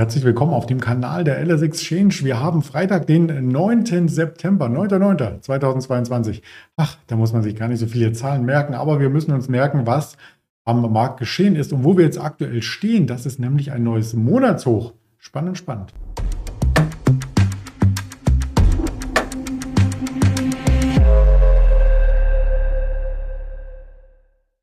Herzlich willkommen auf dem Kanal der LS Exchange. Wir haben Freitag, den 9. September, 9.9.2022. Ach, da muss man sich gar nicht so viele Zahlen merken, aber wir müssen uns merken, was am Markt geschehen ist und wo wir jetzt aktuell stehen. Das ist nämlich ein neues Monatshoch. Spannend, spannend.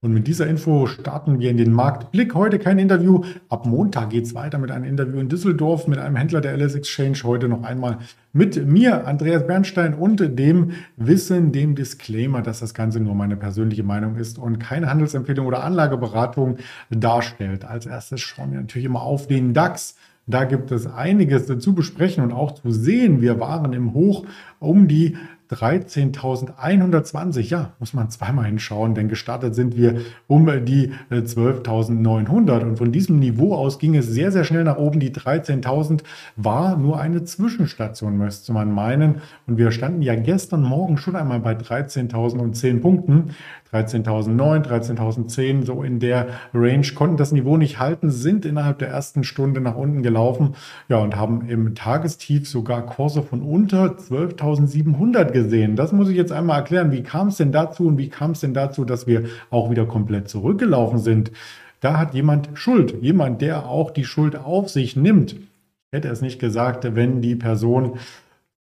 Und mit dieser Info starten wir in den Marktblick. Heute kein Interview. Ab Montag geht es weiter mit einem Interview in Düsseldorf mit einem Händler der LS Exchange. Heute noch einmal mit mir, Andreas Bernstein, und dem Wissen, dem Disclaimer, dass das Ganze nur meine persönliche Meinung ist und keine Handelsempfehlung oder Anlageberatung darstellt. Als erstes schauen wir natürlich immer auf den DAX. Da gibt es einiges zu besprechen und auch zu sehen. Wir waren im Hoch um die 13.120. Ja, muss man zweimal hinschauen, denn gestartet sind wir um die 12.900. Äh, Und von diesem Niveau aus ging es sehr, sehr schnell nach oben. Die 13.000 war nur eine Zwischenstation, müsste man meinen. Und wir standen ja gestern Morgen schon einmal bei 13.010 Punkten. 13.009, 13.010, so in der Range, konnten das Niveau nicht halten, sind innerhalb der ersten Stunde nach unten gelaufen, ja, und haben im Tagestief sogar Kurse von unter 12.700 gesehen. Das muss ich jetzt einmal erklären. Wie kam es denn dazu und wie kam es denn dazu, dass wir auch wieder komplett zurückgelaufen sind? Da hat jemand Schuld, jemand, der auch die Schuld auf sich nimmt. Ich hätte es nicht gesagt, wenn die Person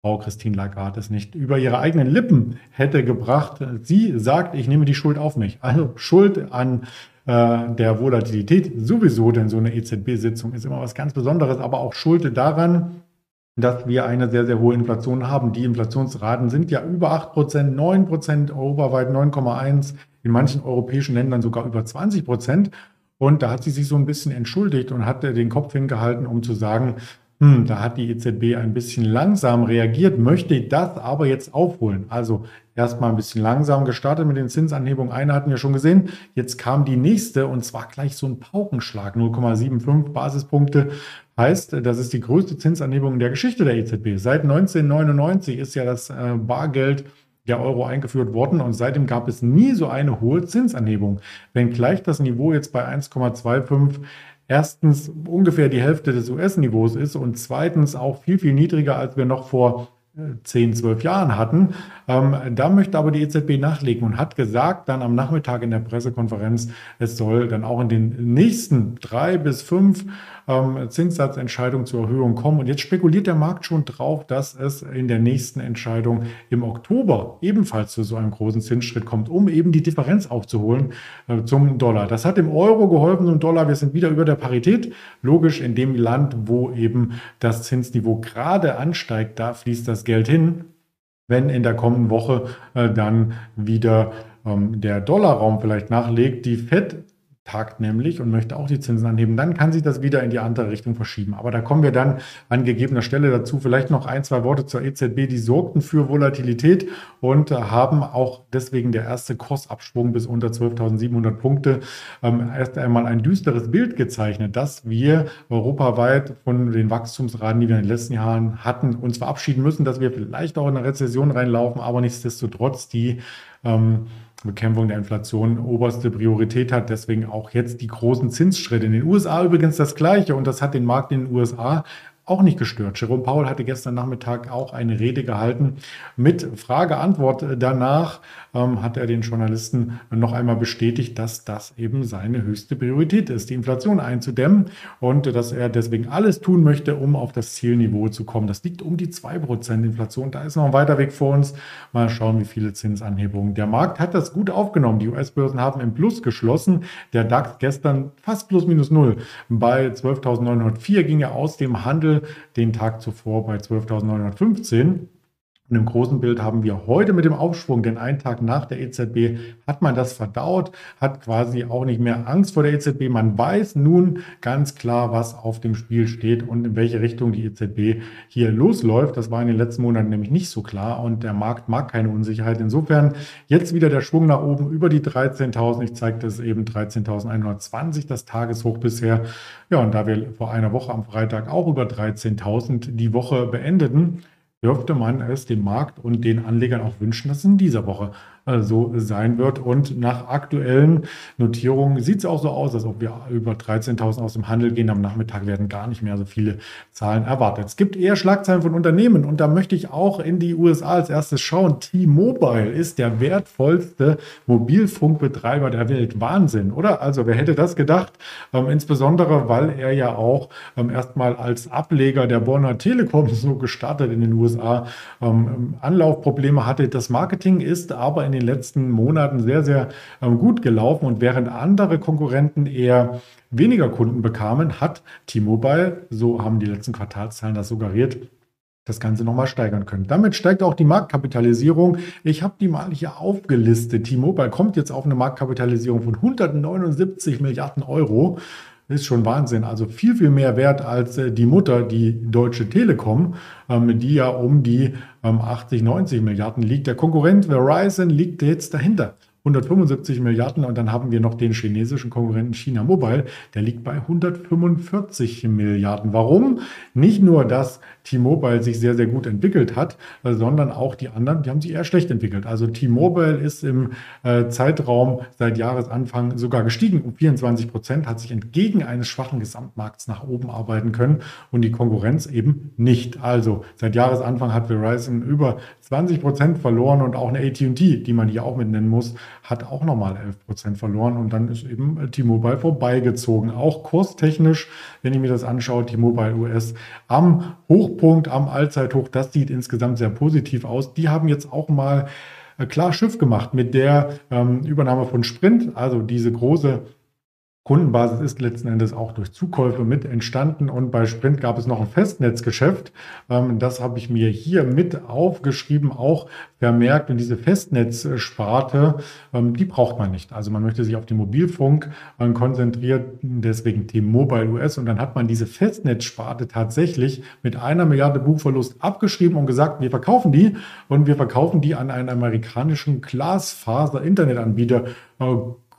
Frau Christine Lagarde es nicht über ihre eigenen Lippen hätte gebracht. Sie sagt, ich nehme die Schuld auf mich. Also Schuld an äh, der Volatilität sowieso, denn so eine EZB-Sitzung ist immer was ganz Besonderes, aber auch Schuld daran, dass wir eine sehr, sehr hohe Inflation haben. Die Inflationsraten sind ja über 8 Prozent, 9 Prozent, europaweit 9,1, in manchen europäischen Ländern sogar über 20 Prozent. Und da hat sie sich so ein bisschen entschuldigt und hat den Kopf hingehalten, um zu sagen, hm, da hat die EZB ein bisschen langsam reagiert, möchte das aber jetzt aufholen. Also erstmal ein bisschen langsam gestartet mit den Zinsanhebungen. Eine hatten wir schon gesehen. Jetzt kam die nächste und zwar gleich so ein Paukenschlag. 0,75 Basispunkte heißt, das ist die größte Zinsanhebung in der Geschichte der EZB. Seit 1999 ist ja das äh, Bargeld der Euro eingeführt worden und seitdem gab es nie so eine hohe Zinsanhebung. Wenngleich das Niveau jetzt bei 1,25 erstens ungefähr die Hälfte des US-Niveaus ist und zweitens auch viel, viel niedriger, als wir noch vor 10, 12 Jahren hatten. Ähm, da möchte aber die EZB nachlegen und hat gesagt, dann am Nachmittag in der Pressekonferenz, es soll dann auch in den nächsten drei bis fünf ähm, Zinssatzentscheidungen zur Erhöhung kommen. Und jetzt spekuliert der Markt schon drauf, dass es in der nächsten Entscheidung im Oktober ebenfalls zu so einem großen Zinsschritt kommt, um eben die Differenz aufzuholen äh, zum Dollar. Das hat dem Euro geholfen, zum Dollar. Wir sind wieder über der Parität. Logisch in dem Land, wo eben das Zinsniveau gerade ansteigt, da fließt das Geld hin. Wenn in der kommenden Woche äh, dann wieder ähm, der Dollarraum vielleicht nachlegt, die Fed tagt nämlich und möchte auch die Zinsen anheben, dann kann sich das wieder in die andere Richtung verschieben. Aber da kommen wir dann an gegebener Stelle dazu. Vielleicht noch ein, zwei Worte zur EZB. Die sorgten für Volatilität und haben auch deswegen der erste Kursabschwung bis unter 12.700 Punkte ähm, erst einmal ein düsteres Bild gezeichnet, dass wir europaweit von den Wachstumsraten, die wir in den letzten Jahren hatten, uns verabschieden müssen, dass wir vielleicht auch in eine Rezession reinlaufen, aber nichtsdestotrotz die ähm, Bekämpfung der Inflation oberste Priorität hat. Deswegen auch jetzt die großen Zinsschritte. In den USA übrigens das Gleiche und das hat den Markt in den USA auch nicht gestört. Jerome Powell hatte gestern Nachmittag auch eine Rede gehalten. Mit Frage-Antwort danach ähm, hat er den Journalisten noch einmal bestätigt, dass das eben seine höchste Priorität ist, die Inflation einzudämmen und dass er deswegen alles tun möchte, um auf das Zielniveau zu kommen. Das liegt um die 2% Inflation. Da ist noch ein weiter Weg vor uns. Mal schauen, wie viele Zinsanhebungen. Der Markt hat das gut aufgenommen. Die US-Börsen haben im Plus geschlossen. Der DAX gestern fast plus minus null. Bei 12.904 ging er aus dem Handel den Tag zuvor bei 12.915. Und im großen Bild haben wir heute mit dem Aufschwung, denn einen Tag nach der EZB hat man das verdaut, hat quasi auch nicht mehr Angst vor der EZB. Man weiß nun ganz klar, was auf dem Spiel steht und in welche Richtung die EZB hier losläuft. Das war in den letzten Monaten nämlich nicht so klar und der Markt mag keine Unsicherheit. Insofern jetzt wieder der Schwung nach oben über die 13.000. Ich zeige das eben 13.120, das Tageshoch bisher. Ja, und da wir vor einer Woche am Freitag auch über 13.000 die Woche beendeten, dürfte man es dem Markt und den Anlegern auch wünschen, dass in dieser Woche so sein wird. Und nach aktuellen Notierungen sieht es auch so aus, als ob wir über 13.000 aus dem Handel gehen. Am Nachmittag werden gar nicht mehr so viele Zahlen erwartet. Es gibt eher Schlagzeilen von Unternehmen und da möchte ich auch in die USA als erstes schauen. T-Mobile ist der wertvollste Mobilfunkbetreiber der Welt. Wahnsinn, oder? Also wer hätte das gedacht? Ähm, insbesondere, weil er ja auch ähm, erstmal als Ableger der Bonner Telekom so gestartet in den USA ähm, Anlaufprobleme hatte. Das Marketing ist aber in den letzten Monaten sehr, sehr ähm, gut gelaufen und während andere Konkurrenten eher weniger Kunden bekamen, hat T-Mobile, so haben die letzten Quartalszahlen das suggeriert, das Ganze nochmal steigern können. Damit steigt auch die Marktkapitalisierung. Ich habe die mal hier aufgelistet. T-Mobile kommt jetzt auf eine Marktkapitalisierung von 179 Milliarden Euro. Ist schon Wahnsinn. Also viel, viel mehr wert als äh, die Mutter, die Deutsche Telekom, ähm, die ja um die 80, ähm, 90 Milliarden liegt. Der Konkurrent Verizon liegt jetzt dahinter. 175 Milliarden und dann haben wir noch den chinesischen Konkurrenten China Mobile, der liegt bei 145 Milliarden. Warum? Nicht nur, dass T-Mobile sich sehr, sehr gut entwickelt hat, sondern auch die anderen, die haben sich eher schlecht entwickelt. Also T-Mobile ist im äh, Zeitraum seit Jahresanfang sogar gestiegen um 24 Prozent, hat sich entgegen eines schwachen Gesamtmarkts nach oben arbeiten können und die Konkurrenz eben nicht. Also seit Jahresanfang hat Verizon über 20 Prozent verloren und auch eine AT&T, die man hier auch mit nennen muss, hat auch nochmal 11 Prozent verloren und dann ist eben T-Mobile vorbeigezogen. Auch kurstechnisch, wenn ich mir das anschaue, T-Mobile US am Hochpunkt, am Allzeithoch, das sieht insgesamt sehr positiv aus. Die haben jetzt auch mal äh, klar Schiff gemacht mit der ähm, Übernahme von Sprint, also diese große Kundenbasis ist letzten Endes auch durch Zukäufe mit entstanden und bei Sprint gab es noch ein Festnetzgeschäft. Ähm, das habe ich mir hier mit aufgeschrieben, auch vermerkt. Und diese Festnetzsparte, ähm, die braucht man nicht. Also man möchte sich auf den Mobilfunk äh, konzentrieren, deswegen T-Mobile US. Und dann hat man diese Festnetzsparte tatsächlich mit einer Milliarde Buchverlust abgeschrieben und gesagt, wir verkaufen die und wir verkaufen die an einen amerikanischen Glasfaser-Internetanbieter.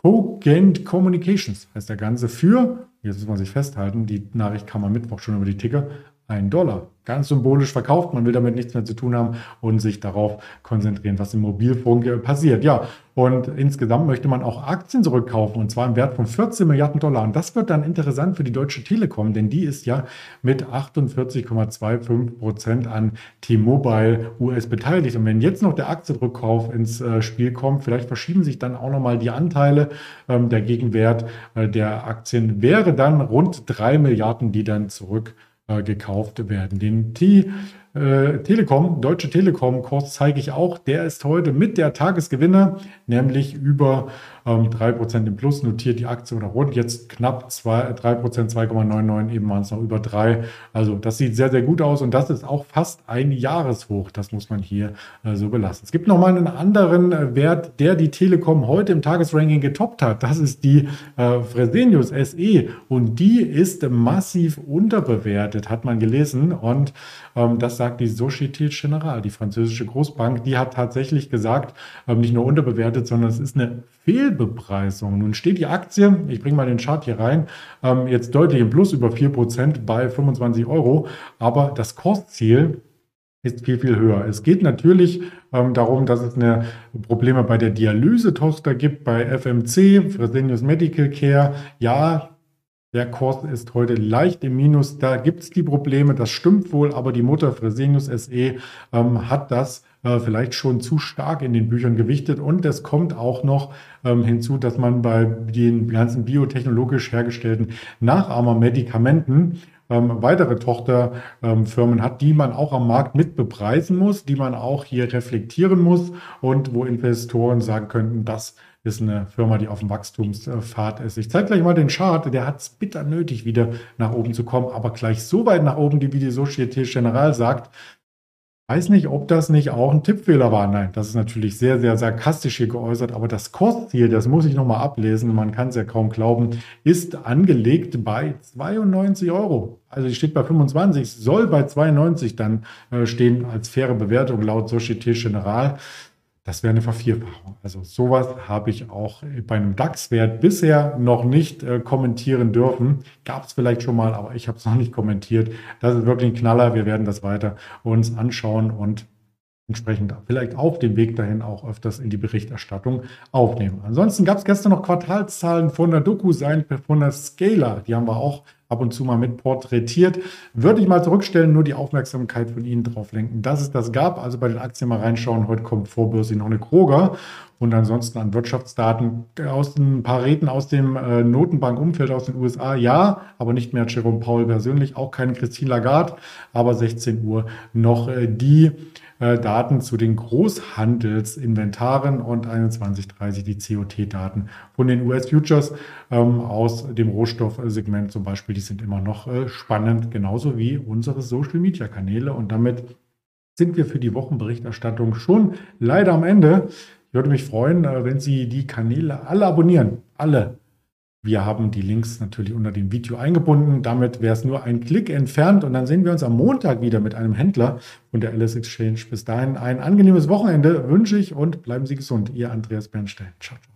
Cogent Communications heißt der Ganze für, jetzt muss man sich festhalten, die Nachricht kam am Mittwoch schon über die Ticker, ein Dollar ganz symbolisch verkauft. Man will damit nichts mehr zu tun haben und sich darauf konzentrieren, was im Mobilfunk äh, passiert. Ja, und insgesamt möchte man auch Aktien zurückkaufen und zwar im Wert von 14 Milliarden Dollar. Und das wird dann interessant für die Deutsche Telekom, denn die ist ja mit 48,25 Prozent an T-Mobile US beteiligt. Und wenn jetzt noch der Aktienrückkauf ins äh, Spiel kommt, vielleicht verschieben sich dann auch nochmal die Anteile. Ähm, der Gegenwert äh, der Aktien wäre dann rund 3 Milliarden, die dann zurück äh, gekauft werden. Den T äh, Telekom, Deutsche Telekom-Kurs zeige ich auch. Der ist heute mit der Tagesgewinner, nämlich über ähm, 3% im Plus, notiert die Aktie oder rund. Jetzt knapp 2, 3%, 2,99, eben waren es noch über 3. Also das sieht sehr, sehr gut aus und das ist auch fast ein Jahreshoch. Das muss man hier äh, so belassen. Es gibt nochmal einen anderen äh, Wert, der die Telekom heute im Tagesranking getoppt hat. Das ist die äh, Fresenius SE und die ist massiv unterbewertet, hat man gelesen. Und ähm, das sagt die Société Générale, die französische Großbank. Die hat tatsächlich gesagt, ähm, nicht nur unterbewertet, sondern es ist eine Fehlbepreisung. Nun steht die Aktie, ich bringe mal den Chart hier rein, ähm, jetzt deutlich im Plus über 4% bei 25 Euro, aber das Kursziel ist viel, viel höher. Es geht natürlich ähm, darum, dass es eine Probleme bei der Dialysetochter gibt, bei FMC, Fresenius Medical Care. Ja, der Kurs ist heute leicht im Minus. Da gibt es die Probleme, das stimmt wohl, aber die Mutter Fresenius SE ähm, hat das äh, vielleicht schon zu stark in den Büchern gewichtet. Und es kommt auch noch ähm, hinzu, dass man bei den ganzen biotechnologisch hergestellten Nachahmermedikamenten ähm, weitere Tochterfirmen ähm, hat, die man auch am Markt mit bepreisen muss, die man auch hier reflektieren muss und wo Investoren sagen könnten, das ist eine Firma, die auf dem Wachstumspfad ist. Ich zeige gleich mal den Chart, der hat es bitter nötig, wieder nach oben zu kommen, aber gleich so weit nach oben, wie die Societe Generale sagt. Weiß nicht, ob das nicht auch ein Tippfehler war. Nein, das ist natürlich sehr, sehr sarkastisch hier geäußert, aber das Kursziel, das muss ich nochmal ablesen, man kann es ja kaum glauben, ist angelegt bei 92 Euro. Also die steht bei 25, soll bei 92 dann äh, stehen als faire Bewertung laut Societe Generale. Das wäre eine Vervierfachung. Also sowas habe ich auch bei einem DAX-Wert bisher noch nicht äh, kommentieren dürfen. Gab es vielleicht schon mal, aber ich habe es noch nicht kommentiert. Das ist wirklich ein Knaller. Wir werden das weiter uns anschauen und entsprechend vielleicht auf dem Weg dahin auch öfters in die Berichterstattung aufnehmen. Ansonsten gab es gestern noch Quartalszahlen von der DocuSign, von der Scaler. Die haben wir auch ab und zu mal mit porträtiert. Würde ich mal zurückstellen, nur die Aufmerksamkeit von Ihnen drauf lenken, dass es das gab. Also bei den Aktien mal reinschauen. Heute kommt vorbörslich noch eine Kroger. Und ansonsten an Wirtschaftsdaten aus ein paar Reden aus dem äh, Notenbankumfeld aus den USA, ja, aber nicht mehr Jerome Powell persönlich, auch keine Christine Lagarde, aber 16 Uhr noch äh, die äh, Daten zu den Großhandelsinventaren und 21.30 die COT-Daten von den US-Futures ähm, aus dem Rohstoffsegment zum Beispiel. Die sind immer noch äh, spannend, genauso wie unsere Social-Media-Kanäle. Und damit sind wir für die Wochenberichterstattung schon leider am Ende. Ich würde mich freuen, äh, wenn Sie die Kanäle alle abonnieren. Alle. Wir haben die Links natürlich unter dem Video eingebunden. Damit wäre es nur ein Klick entfernt und dann sehen wir uns am Montag wieder mit einem Händler von der LS Exchange. Bis dahin ein angenehmes Wochenende wünsche ich und bleiben Sie gesund. Ihr Andreas Bernstein. Ciao. ciao.